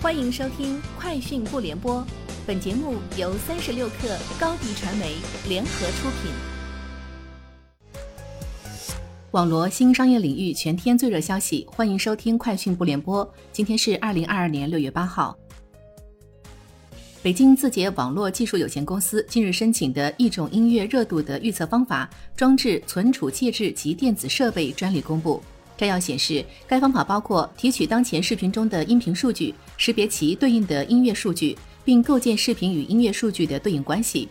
欢迎收听《快讯不联播》，本节目由三十六克高低传媒联合出品。网罗新商业领域全天最热消息，欢迎收听《快讯不联播》。今天是二零二二年六月八号。北京字节网络技术有限公司近日申请的一种音乐热度的预测方法——装置存储介质及电子设备专利公布。摘要显示，该方法包括提取当前视频中的音频数据，识别其对应的音乐数据，并构建视频与音乐数据的对应关系；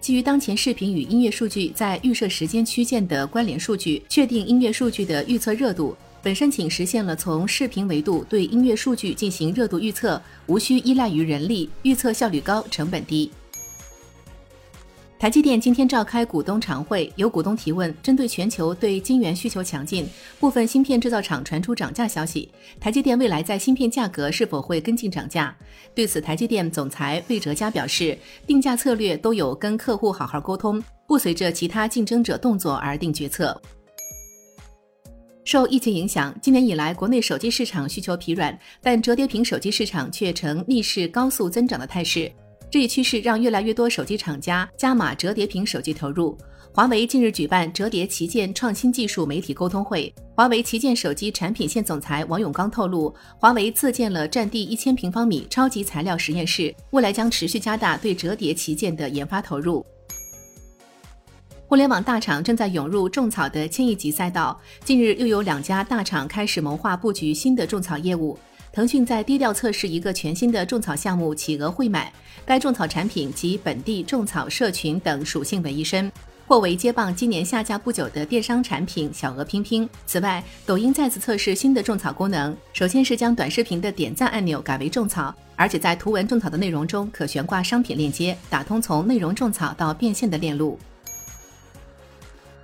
基于当前视频与音乐数据在预设时间区间的关联数据，确定音乐数据的预测热度。本申请实现了从视频维度对音乐数据进行热度预测，无需依赖于人力，预测效率高，成本低。台积电今天召开股东常会，有股东提问：针对全球对晶圆需求强劲，部分芯片制造厂传出涨价消息，台积电未来在芯片价格是否会跟进涨价？对此，台积电总裁魏哲嘉表示，定价策略都有跟客户好好沟通，不随着其他竞争者动作而定决策。受疫情影响，今年以来国内手机市场需求疲软，但折叠屏手机市场却呈逆势高速增长的态势。这一趋势让越来越多手机厂家加码折叠屏手机投入。华为近日举办折叠旗舰创新技术媒体沟通会，华为旗舰手机产品线总裁王永刚透露，华为自建了占地一千平方米超级材料实验室，未来将持续加大对折叠旗舰的研发投入。互联网大厂正在涌入种草的千亿级赛道，近日又有两家大厂开始谋划布局新的种草业务。腾讯在低调测试一个全新的种草项目——企鹅会买。该种草产品集本地种草社群等属性为一身，或为接棒今年下架不久的电商产品小鹅拼拼。此外，抖音再次测试新的种草功能，首先是将短视频的点赞按钮改为种草，而且在图文种草的内容中可悬挂商品链接，打通从内容种草到变现的链路。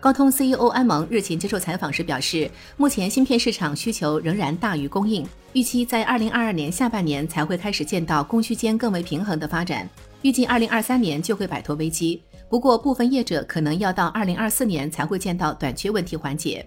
高通 CEO 安蒙日前接受采访时表示，目前芯片市场需求仍然大于供应，预期在二零二二年下半年才会开始见到供需间更为平衡的发展，预计二零二三年就会摆脱危机。不过，部分业者可能要到二零二四年才会见到短缺问题缓解。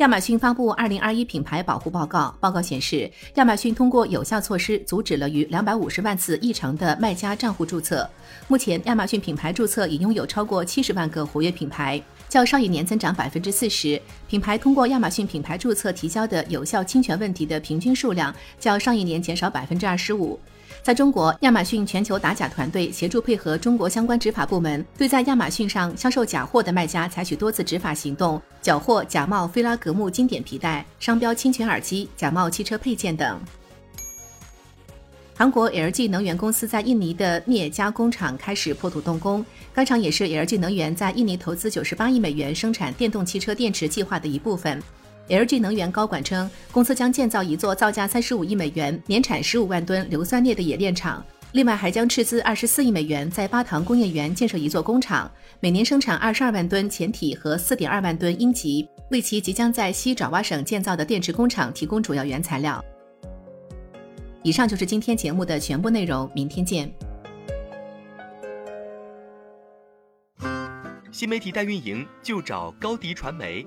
亚马逊发布二零二一品牌保护报告。报告显示，亚马逊通过有效措施阻止了逾两百五十万次异常的卖家账户注册。目前，亚马逊品牌注册已拥有超过七十万个活跃品牌，较上一年增长百分之四十。品牌通过亚马逊品牌注册提交的有效侵权问题的平均数量，较上一年减少百分之二十五。在中国，亚马逊全球打假团队协助配合中国相关执法部门，对在亚马逊上销售假货的卖家采取多次执法行动，缴获假冒菲拉格慕经典皮带、商标侵权耳机、假冒汽车配件等。韩国 LG 能源公司在印尼的镍加工厂开始破土动工，该厂也是 LG 能源在印尼投资九十八亿美元生产电动汽车电池计划的一部分。LG 能源高管称，公司将建造一座造价三十五亿美元、年产十五万吨硫酸镍的冶炼厂，另外还将斥资二十四亿美元在巴塘工业园建设一座工厂，每年生产二十二万吨前体和四点二万吨阴极，为其即将在西爪哇省建造的电池工厂提供主要原材料。以上就是今天节目的全部内容，明天见。新媒体代运营就找高迪传媒。